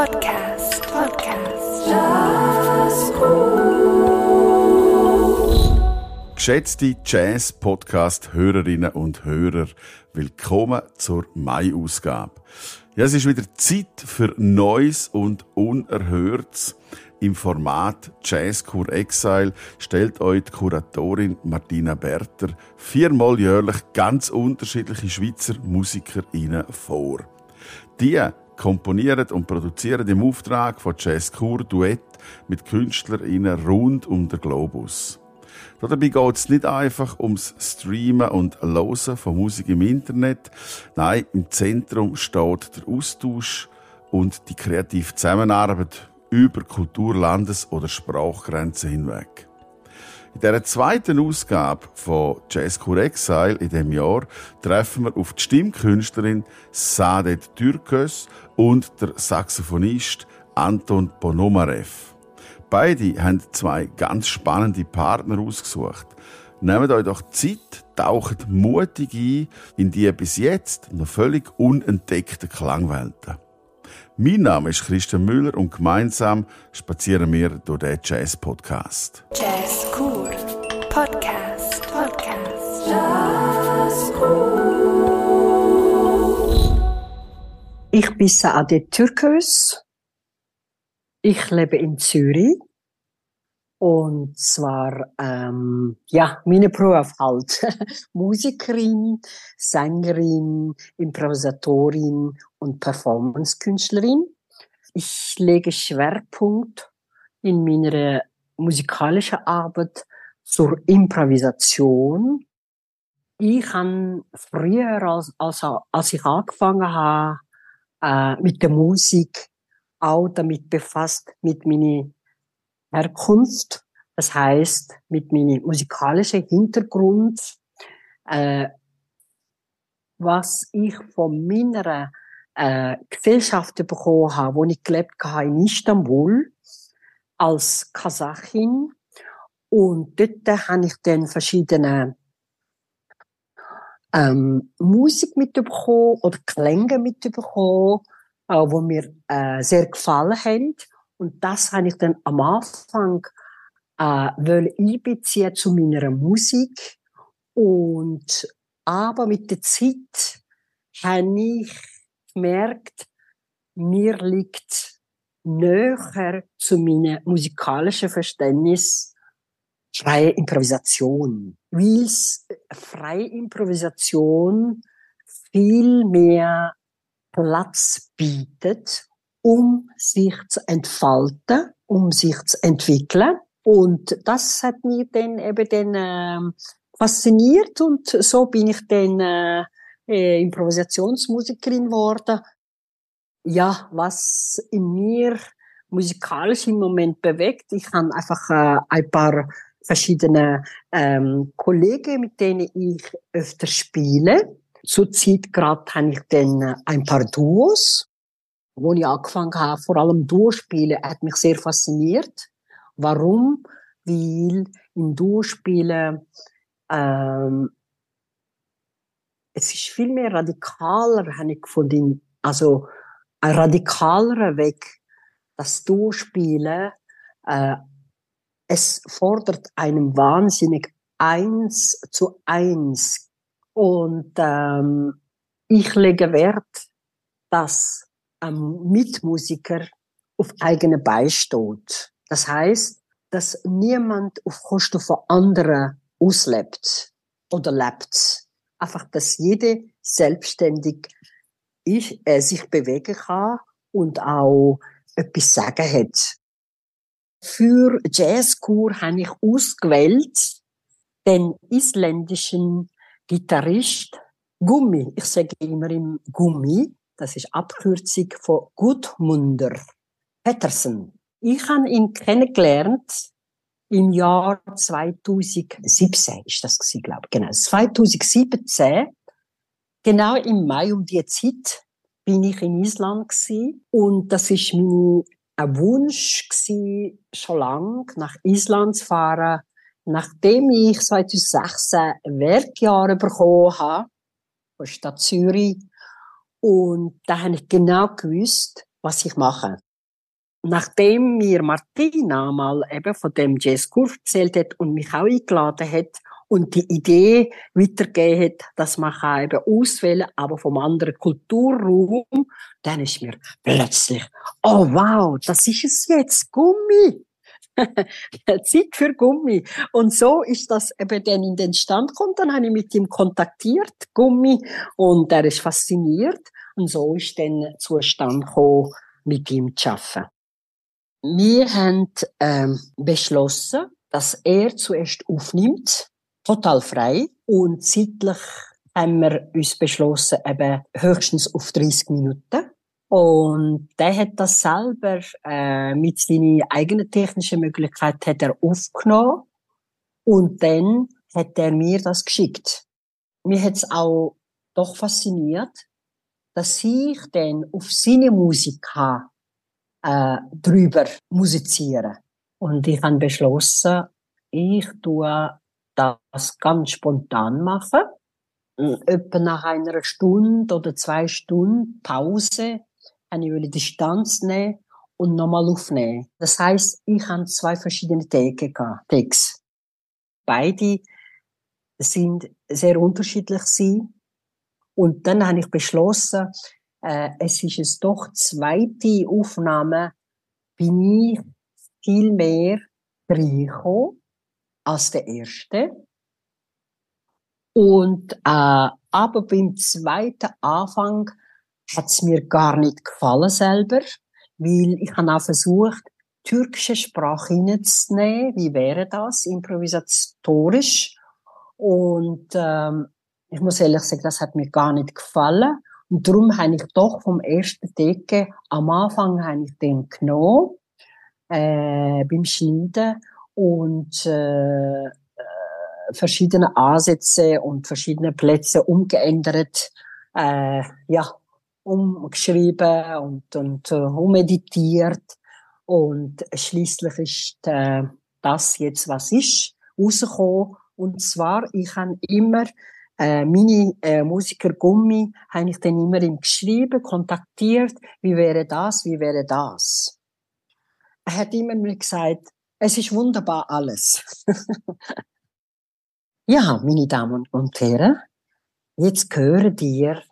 Podcast. Podcast. Geschätzte Jazz-Podcast-Hörerinnen und Hörer, willkommen zur Mai-Ausgabe. Ja, es ist wieder Zeit für Neues und Unerhörtes. Im Format Jazz Kur Exile stellt euch die Kuratorin Martina Berter viermal jährlich ganz unterschiedliche Schweizer MusikerInnen vor. Die komponieren und produzieren im Auftrag von Jazz Kur Duett mit KünstlerInnen rund um den Globus. Dabei geht es nicht einfach ums Streamen und Losen von Musik im Internet. Nein, im Zentrum steht der Austausch und die kreative Zusammenarbeit über Kultur-, Landes- oder Sprachgrenzen hinweg. In dieser zweiten Ausgabe von Jazz Kur Exile in diesem Jahr treffen wir auf die Stimmkünstlerin Sadet Türkös und der Saxophonist Anton Ponomarev. Beide haben zwei ganz spannende Partner ausgesucht. Nehmt euch doch Zeit, taucht mutig ein in die bis jetzt noch völlig unentdeckten Klangwelten. Mein Name ist Christian Müller und gemeinsam spazieren wir durch den Jazz-Podcast. Jazz Cool. Podcast. Podcast. Ich bin Saade Türkös. Ich lebe in Zürich. Und zwar, ähm, ja, meine Beruf halt. Musikerin, Sängerin, Improvisatorin und Performancekünstlerin. Ich lege Schwerpunkt in meiner musikalischen Arbeit zur Improvisation. Ich habe früher, als, als, als ich angefangen habe, äh, mit der Musik, auch damit befasst, mit meiner Herkunft, das heißt mit meinem musikalischen Hintergrund, äh, was ich von meiner äh, Gesellschaft bekommen habe, wo ich gelebt habe in Istanbul als Kasachin und dort habe ich dann verschiedene ähm, Musik mitbekommen oder Klänge mitbekommen, äh, wo mir äh, sehr gefallen haben. Und das habe ich dann am Anfang äh, einbeziehen zu meiner Musik. Und aber mit der Zeit habe ich gemerkt, mir liegt näher zu meinem musikalischen Verständnis freie Improvisation. Weil freie Improvisation viel mehr Platz bietet, um sich zu entfalten, um sich zu entwickeln. Und das hat mich dann eben dann äh, fasziniert und so bin ich dann äh, äh, Improvisationsmusikerin geworden. Ja, was in mir musikalisch im Moment bewegt, ich habe einfach äh, ein paar verschiedene ähm, Kollegen, mit denen ich öfter spiele. Zurzeit gerade habe ich dann ein paar Duos, wo ich angefangen habe, vor allem Duospielen, hat mich sehr fasziniert. Warum? Weil im Duospielen ähm, es ist viel mehr radikaler, habe ich gefunden, also ein radikalerer Weg, das Duospielen, äh, es fordert einem wahnsinnig eins zu eins. Und ähm, ich lege Wert, dass ein Mitmusiker auf eigene beisteht. Das heißt, dass niemand auf Kosten von anderen auslebt oder lebt. Einfach, dass jede selbstständig ich, äh, sich bewegen kann und auch etwas sagen hat. Für Jazzkur habe ich ausgewählt den isländischen Gitarrist Gummi. Ich sage immer im Gummi. Das ist Abkürzung von Gudmundur Pettersen. Ich habe ihn kennengelernt im Jahr 2017 ist das gewesen, glaube ich. Genau, 2017. Genau im Mai um die Zeit bin ich in Island gewesen. und das ist mein ein Wunsch gewesen, schon lang nach Island zu fahren, nachdem ich 2016 Werkjahre bekommen habe von Stadt Zürich und da habe ich genau gewusst, was ich mache. nachdem mir Martina mal eben von dem Jazzkurs erzählt hat und mich auch eingeladen hat und die Idee weitergegeben hat, dass man kann eben auswählen, aber vom anderen Kulturraum, dann ist mir plötzlich, oh wow, das ist es jetzt, Gummi. Zeit für Gummi. Und so ist das eben dann in den Stand gekommen. Dann habe ich mit ihm kontaktiert, Gummi, und er ist fasziniert. Und so ist dann Zustand gekommen, mit ihm zu arbeiten. Wir haben ähm, beschlossen, dass er zuerst aufnimmt, total frei, und zeitlich haben wir uns beschlossen, eben höchstens auf 30 Minuten. Und der hat das selber äh, mit seinen eigenen technischen Möglichkeiten hat er aufgenommen und dann hat er mir das geschickt. Mir hat es auch doch fasziniert, dass ich dann auf seine Musik äh, drüber musizieren. Und ich habe beschlossen, ich tue das ganz spontan machen. Etwa nach einer Stunde oder zwei Stunden Pause habe ich Distanz nehmen und nochmal aufnehmen. Das heißt, ich habe zwei verschiedene Tage Takes. Beide sind sehr unterschiedlich sie. Und dann habe ich beschlossen, äh, es ist es doch zweite Aufnahme, bin ich viel mehr reingekommen als der erste. Und äh, aber beim zweiten Anfang hat's mir gar nicht gefallen selber, weil ich habe auch versucht, türkische Sprache hineinzunehmen. Wie wäre das improvisatorisch? Und ähm, ich muss ehrlich sagen, das hat mir gar nicht gefallen. Und darum habe ich doch vom ersten Decke am Anfang habe ich den genommen äh, beim Schneiden und äh, äh, verschiedene Ansätze und verschiedene Plätze umgeändert. Äh, ja, umgeschrieben und, und äh, ummeditiert. Und schließlich ist äh, das jetzt, was ist, rausgekommen. Und zwar, ich habe immer äh, meine äh, Musiker Gummi, habe ich dann immer ihm geschrieben, kontaktiert, wie wäre das, wie wäre das. Er hat immer mir gesagt, es ist wunderbar alles. ja, meine Damen und Herren, jetzt hören dir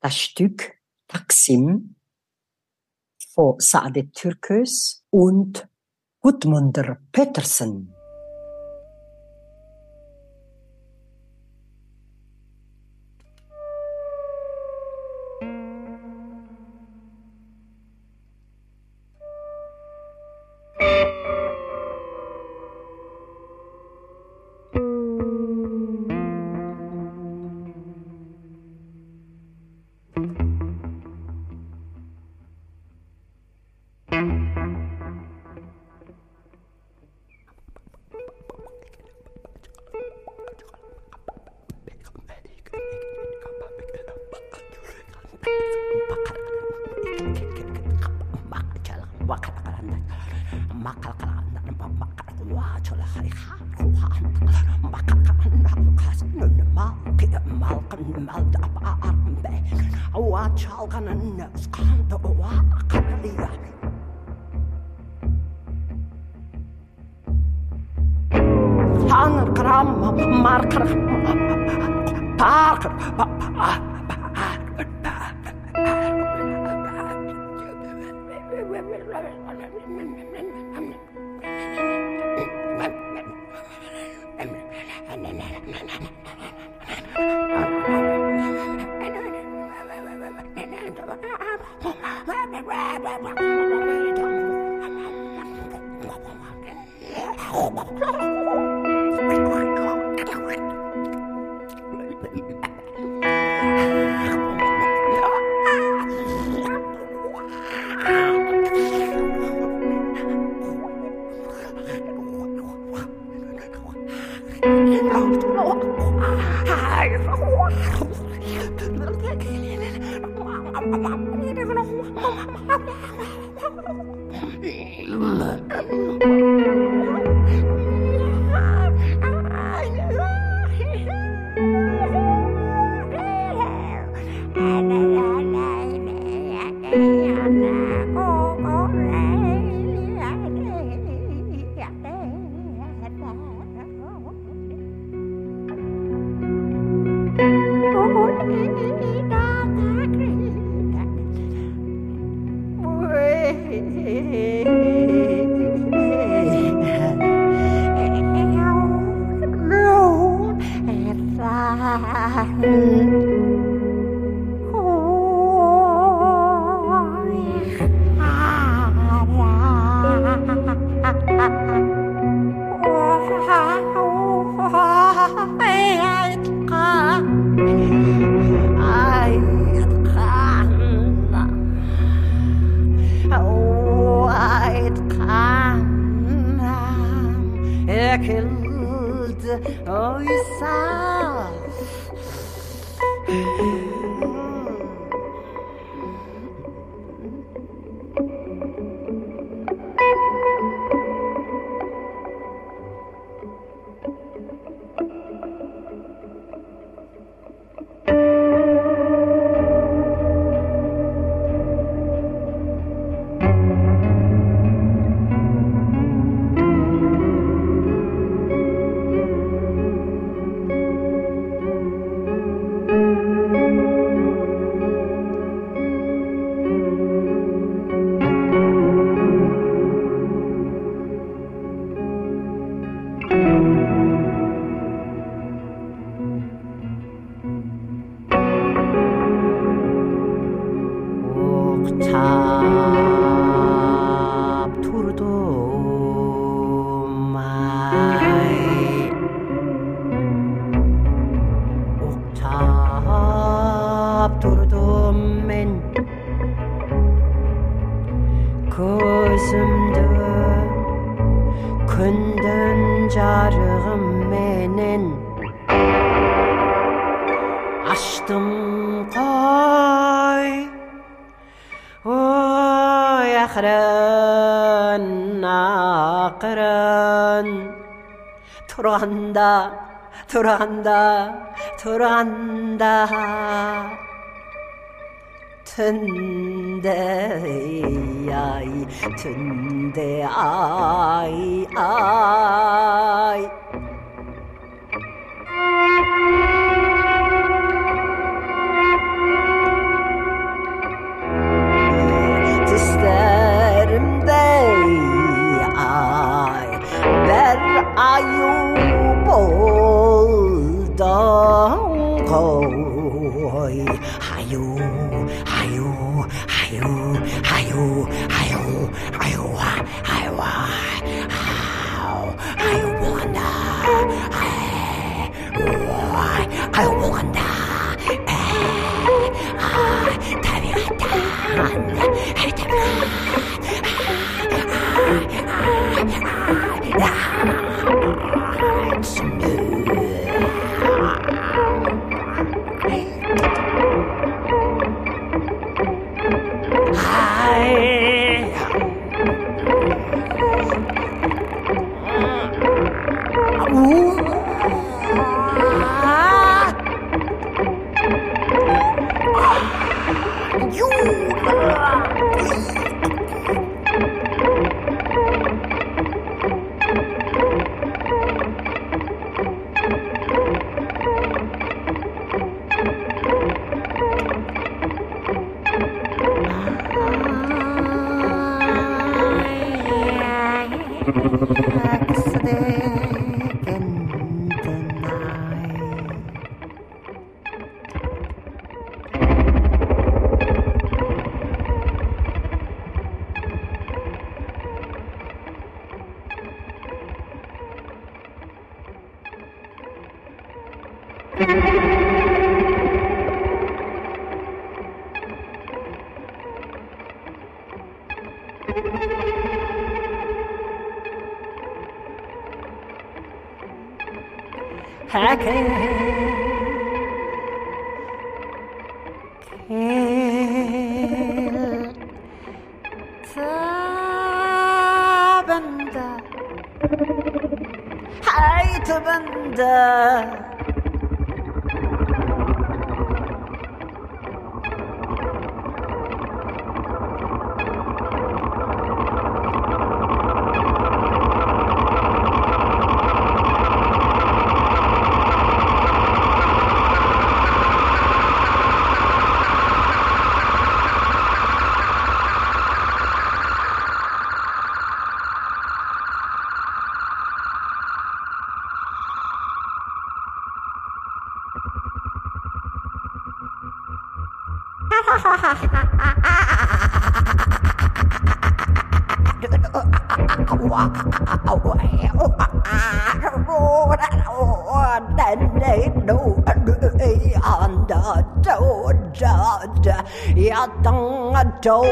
das Stück Taksim von Saadet Türkös und Gudmundur Petersen. وقلقلن ما قلقلن ما قلقل واجل خيخا روحان ما قلقلن القاسن ما مالقن مالد أبار به واجلقن الناس قاند وقلقلن هان القرام ماركر باركر باركر باركر 돌아간다 돌아간다. 튼데 아이 튼데 아이 아이. Tüsterimde ay dough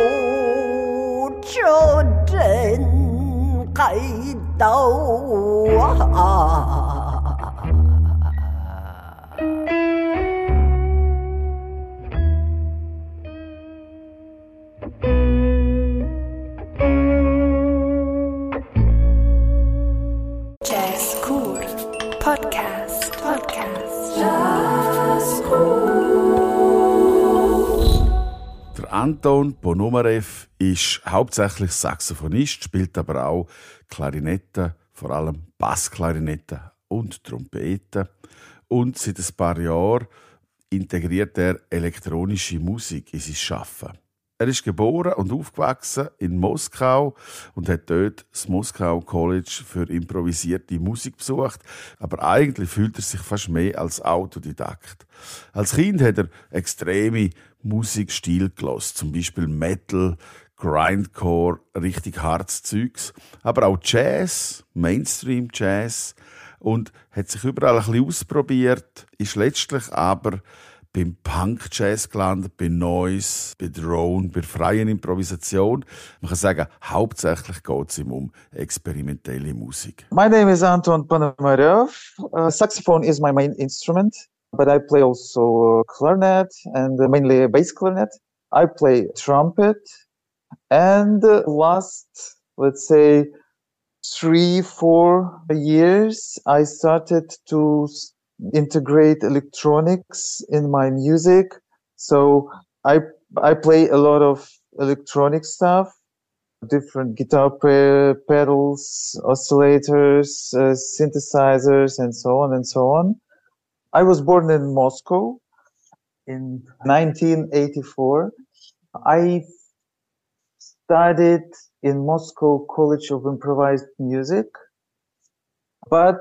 ist hauptsächlich Saxophonist, spielt aber auch Klarinette, vor allem Bassklarinette und Trompete. Und seit ein paar Jahren integriert er elektronische Musik in sein Schaffen. Er ist geboren und aufgewachsen in Moskau und hat dort das Moskau College für improvisierte Musik besucht. Aber eigentlich fühlt er sich fast mehr als Autodidakt. Als Kind hat er extreme Musikstil gelost, zum Beispiel Metal, Grindcore, richtig hartes Zeugs, aber auch Jazz, Mainstream Jazz und hat sich überall ein bisschen ausprobiert, ist letztlich aber beim Punk-Jazz gelandet, bei Noise, bei Drone, bei freien Improvisation. Man kann sagen, hauptsächlich geht es ihm um experimentelle Musik. My name is Anton Ponomarev. Uh, saxophone is my main instrument, but I play also uh, clarinet and uh, mainly bass clarinet. I play trumpet, and last, let's say, three, four years, I started to integrate electronics in my music. So I I play a lot of electronic stuff, different guitar pe- pedals, oscillators, uh, synthesizers, and so on and so on. I was born in Moscow in 1984. I studied in Moscow College of Improvised Music. But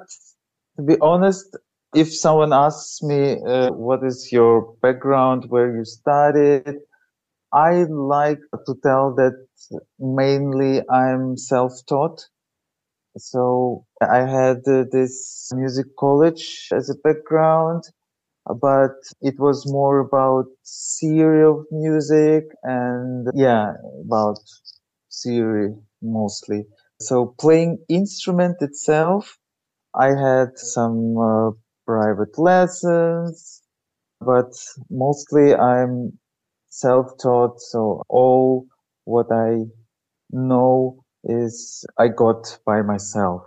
to be honest, if someone asks me, uh, what is your background, where you studied, I like to tell that mainly I'm self-taught. So I had uh, this music college as a background, but it was more about theory of music and yeah, about theory mostly. So playing instrument itself, I had some uh, private lessons, but mostly I'm self-taught. So all what I know is I got by myself.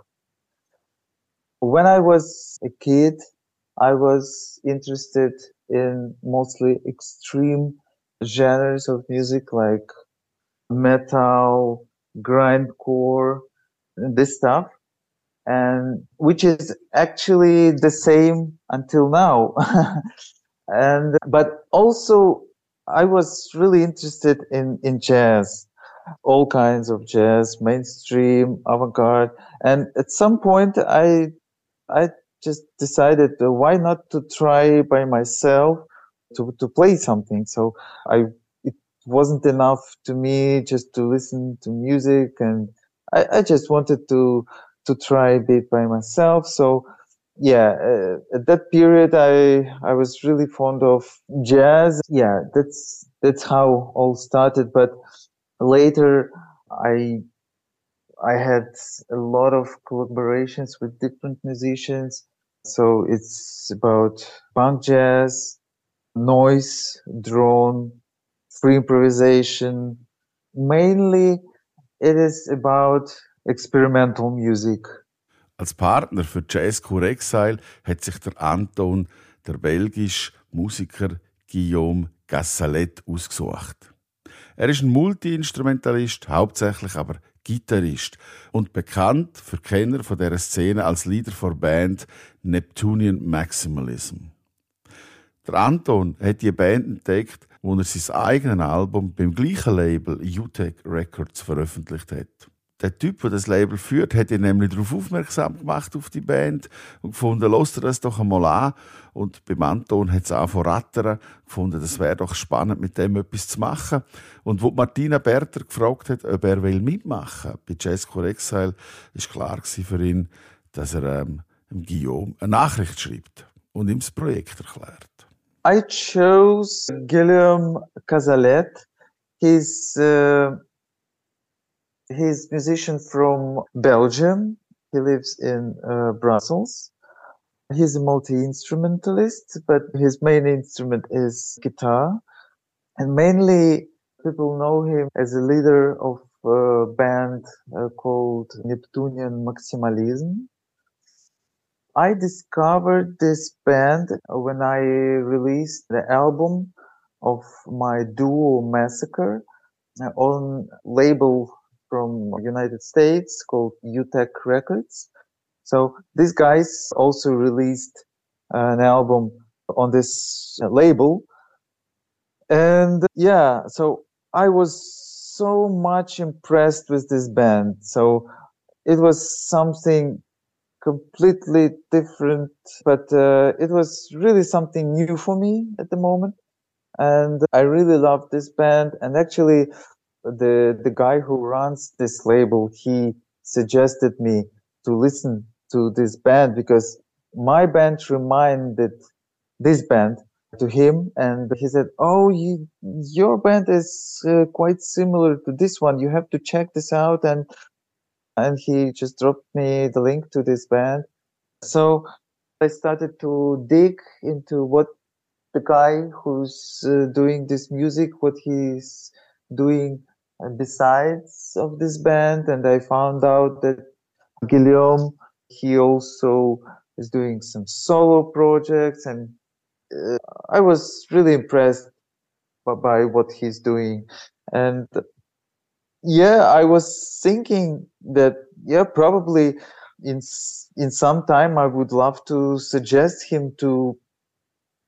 When I was a kid, I was interested in mostly extreme genres of music like metal, grindcore, this stuff, and which is actually the same until now. and but also I was really interested in in jazz, all kinds of jazz, mainstream, avant-garde, and at some point I I just decided uh, why not to try by myself to to play something. So I it wasn't enough to me just to listen to music and I, I just wanted to to try a bit by myself. So yeah, uh, at that period I I was really fond of jazz. Yeah, that's that's how all started. But later I I had a lot of collaborations with different musicians. So it's about punk jazz, noise, drone, free improvisation. Mainly it is about experimental music. Als Partner für Jazzcore Exile hat sich der Anton, der belgische Musiker Guillaume Gassalet, ausgesucht. Er ist ein Multi-Instrumentalist, hauptsächlich aber Gitarrist und bekannt für Kenner von dieser Szene als Leader der Band Neptunian Maximalism. Der Anton hat die Band entdeckt, wo er sein eigenes Album beim gleichen Label UTEC Records veröffentlicht hat. Der Typ, der das Label führt, hat ihn nämlich darauf aufmerksam gemacht, auf die Band, und gefunden, lasst das doch einmal an. Und beim Anton hat es auch von Rattern gefunden, das wäre doch spannend, mit dem etwas zu machen. Und wo Martina Berter gefragt hat, ob er will mitmachen bei Jazzcore Exile, ist klar für ihn, dass er ähm, Guillaume eine Nachricht schreibt und ihm das Projekt erklärt. I chose Guillaume Cazalet. He's uh, he's a musician from Belgium. He lives in uh, Brussels. He's a multi-instrumentalist, but his main instrument is guitar. And mainly people know him as a leader of a band uh, called Neptunian Maximalism. I discovered this band when I released the album of my duo Massacre uh, on label from United States called UTEC Records. So these guys also released an album on this label. And yeah, so I was so much impressed with this band. So it was something completely different, but uh, it was really something new for me at the moment. And I really loved this band. And actually, the the guy who runs this label, he suggested me to listen to this band because my band reminded this band to him and he said oh you, your band is uh, quite similar to this one you have to check this out and and he just dropped me the link to this band. So I started to dig into what the guy who's uh, doing this music, what he's doing besides of this band, and I found out that Guillaume he also is doing some solo projects, and uh, I was really impressed by, by what he's doing, and yeah i was thinking that yeah probably in in some time i would love to suggest him to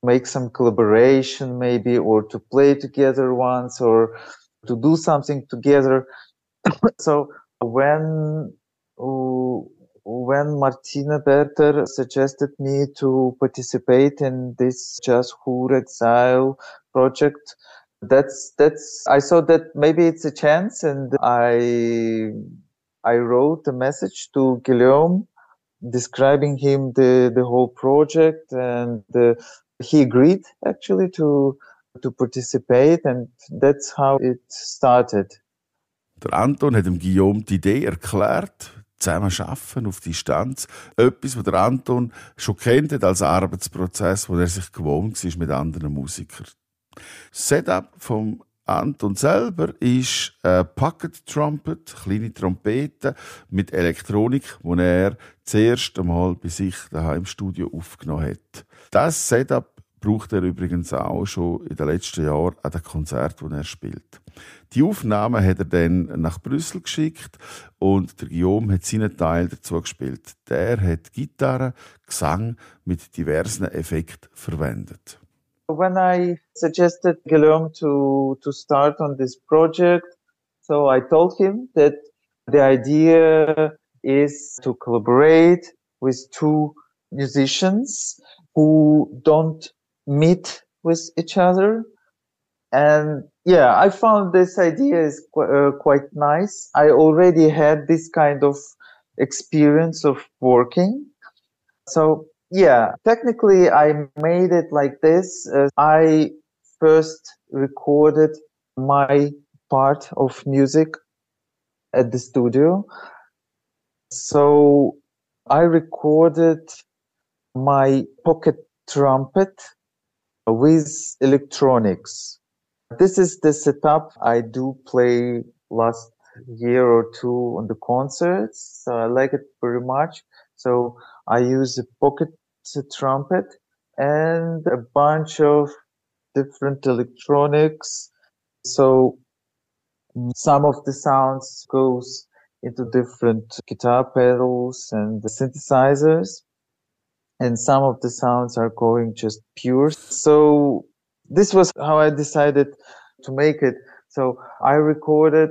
make some collaboration maybe or to play together once or to do something together. So when when Martina Berter suggested me to participate in this Just Who Exile project, that's that's i saw that maybe it's a chance and i i wrote a message to guillaume describing him the the whole project and uh, he agreed actually to to participate and that's how it started der Anton hat dem Guillaume die Idee erklärt, zusammen arbeiten auf Distanz. Etwas, was der Anton schon kennt als Arbeitsprozess, wo er sich gewohnt war mit anderen Musikern. Setup vom Anton selber ist ein Pocket Trumpet, kleine Trompete mit Elektronik, die er das erste Mal bei sich daheim im Studio aufgenommen hat. Das Setup braucht er übrigens auch schon in den letzten Jahren an den Konzerten, die er spielt. Die Aufnahmen hat er dann nach Brüssel geschickt und der Guillaume hat seinen Teil dazu gespielt. Der hat Gitarre, Gesang mit diversen Effekten verwendet. when I suggested Guillaume to, to start on this project, so I told him that the idea is to collaborate with two musicians who don't meet with each other. And yeah, I found this idea is qu- uh, quite nice. I already had this kind of experience of working. So yeah, technically, I made it like this. Uh, I first recorded my part of music at the studio. So I recorded my pocket trumpet with electronics. This is the setup I do play last year or two on the concerts. So I like it very much. So I use a pocket trumpet and a bunch of different electronics. So some of the sounds goes into different guitar pedals and the synthesizers. And some of the sounds are going just pure. So this was how I decided to make it. So I recorded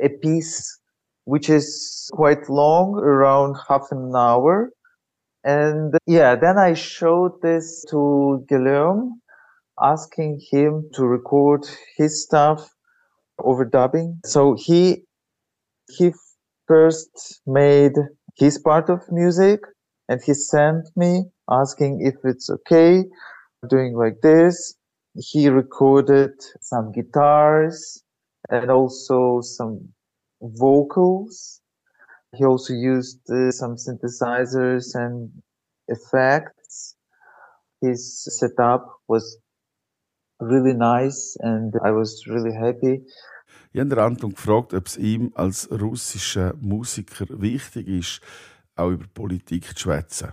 a piece which is quite long, around half an hour. And yeah, then I showed this to Guillaume, asking him to record his stuff overdubbing. So he he first made his part of music and he sent me asking if it's okay doing like this. He recorded some guitars and also some vocals. He also used uh, some synthesizers and effects. His setup was really nice and I was really happy. Ich habe Anton gefragt, ob es ihm als russischer Musiker wichtig ist, auch über Politik zu schwätzen.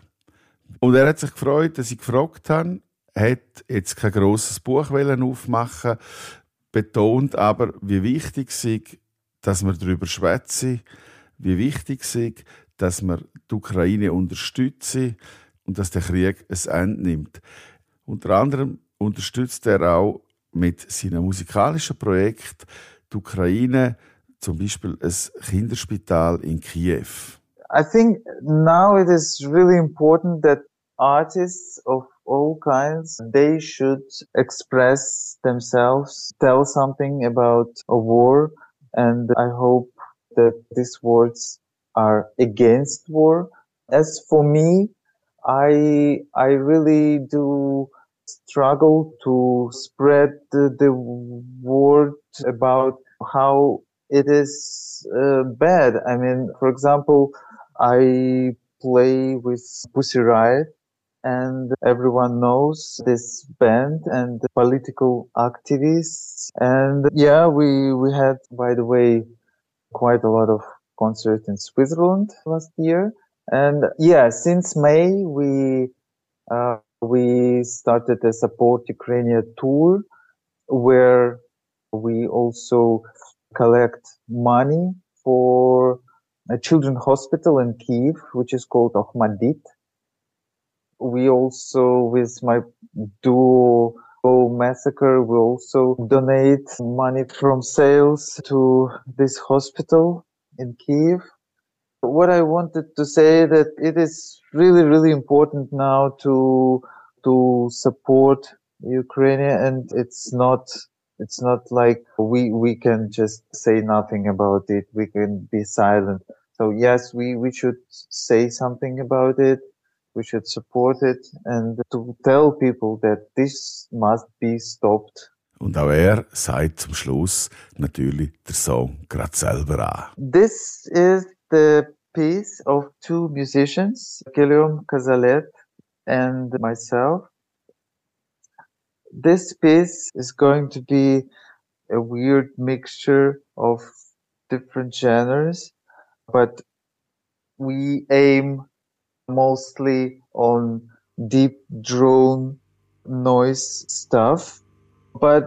Und er hat sich gefreut, dass ich gefragt habe, hat jetzt kein grosses Buch aufmachen betont aber, wie wichtig es ist, dass man darüber schwätze, wie wichtig es ist, dass man die Ukraine unterstütze und dass der Krieg ein Ende nimmt. Unter anderem unterstützt er auch mit seinem musikalischen Projekt die Ukraine, zum Beispiel ein Kinderspital in Kiew. I think now it is really important that artists of all kinds they should express themselves, tell something about a war, and I hope that these words are against war. As for me, I I really do struggle to spread the, the word about how it is uh, bad. I mean, for example, I play with Pussy Riot and everyone knows this band and political activists. And yeah, we, we had, by the way, quite a lot of concerts in Switzerland last year. And yeah, since May, we, uh, we started a support Ukraine tour where we also collect money for a children's hospital in Kiev, which is called Ahmadit. We also, with my duo massacre, we also donate money from sales to this hospital in Kiev. What I wanted to say that it is really, really important now to to support Ukraine, and it's not it's not like we we can just say nothing about it. We can be silent. So yes, we we should say something about it. We should support it and to tell people that this must be stopped. Und auch er sagt zum Schluss natürlich der Song gerade selber an. This is the piece of two musicians, Guillaume Cazalet and myself. This piece is going to be a weird mixture of different genres, but we aim mostly on deep drone noise stuff. But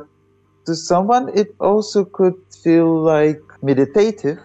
to someone, it also could feel like meditative